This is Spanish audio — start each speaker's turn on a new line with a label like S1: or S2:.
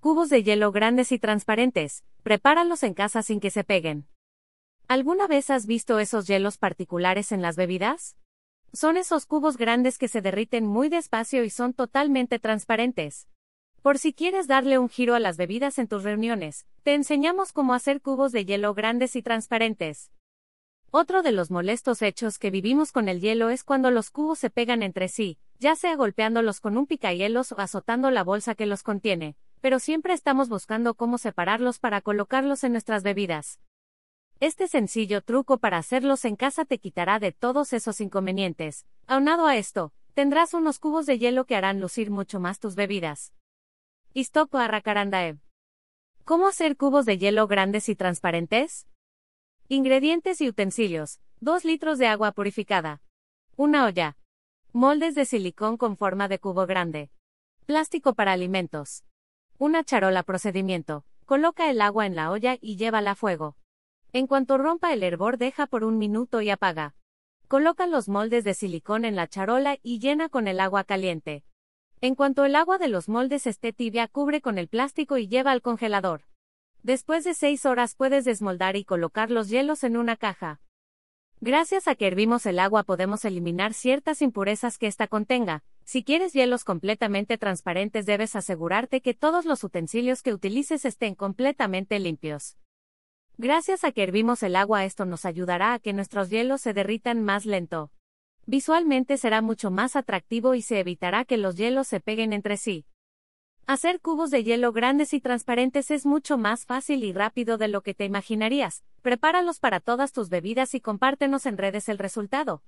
S1: Cubos de hielo grandes y transparentes, prepáralos en casa sin que se peguen. ¿Alguna vez has visto esos hielos particulares en las bebidas? Son esos cubos grandes que se derriten muy despacio y son totalmente transparentes. Por si quieres darle un giro a las bebidas en tus reuniones, te enseñamos cómo hacer cubos de hielo grandes y transparentes. Otro de los molestos hechos que vivimos con el hielo es cuando los cubos se pegan entre sí, ya sea golpeándolos con un picahielos o azotando la bolsa que los contiene, pero siempre estamos buscando cómo separarlos para colocarlos en nuestras bebidas. Este sencillo truco para hacerlos en casa te quitará de todos esos inconvenientes. Aunado a esto, tendrás unos cubos de hielo que harán lucir mucho más tus bebidas. Istoko Arracarandaev. ¿Cómo hacer cubos de hielo grandes y transparentes? Ingredientes y utensilios: 2 litros de agua purificada. Una olla. Moldes de silicón con forma de cubo grande. Plástico para alimentos. Una charola procedimiento. Coloca el agua en la olla y llévala a fuego. En cuanto rompa el hervor deja por un minuto y apaga. Coloca los moldes de silicón en la charola y llena con el agua caliente. En cuanto el agua de los moldes esté tibia cubre con el plástico y lleva al congelador. Después de 6 horas puedes desmoldar y colocar los hielos en una caja. Gracias a que hervimos el agua podemos eliminar ciertas impurezas que ésta contenga. Si quieres hielos completamente transparentes debes asegurarte que todos los utensilios que utilices estén completamente limpios. Gracias a que hervimos el agua esto nos ayudará a que nuestros hielos se derritan más lento. Visualmente será mucho más atractivo y se evitará que los hielos se peguen entre sí. Hacer cubos de hielo grandes y transparentes es mucho más fácil y rápido de lo que te imaginarías. Prepáralos para todas tus bebidas y compártenos en redes el resultado.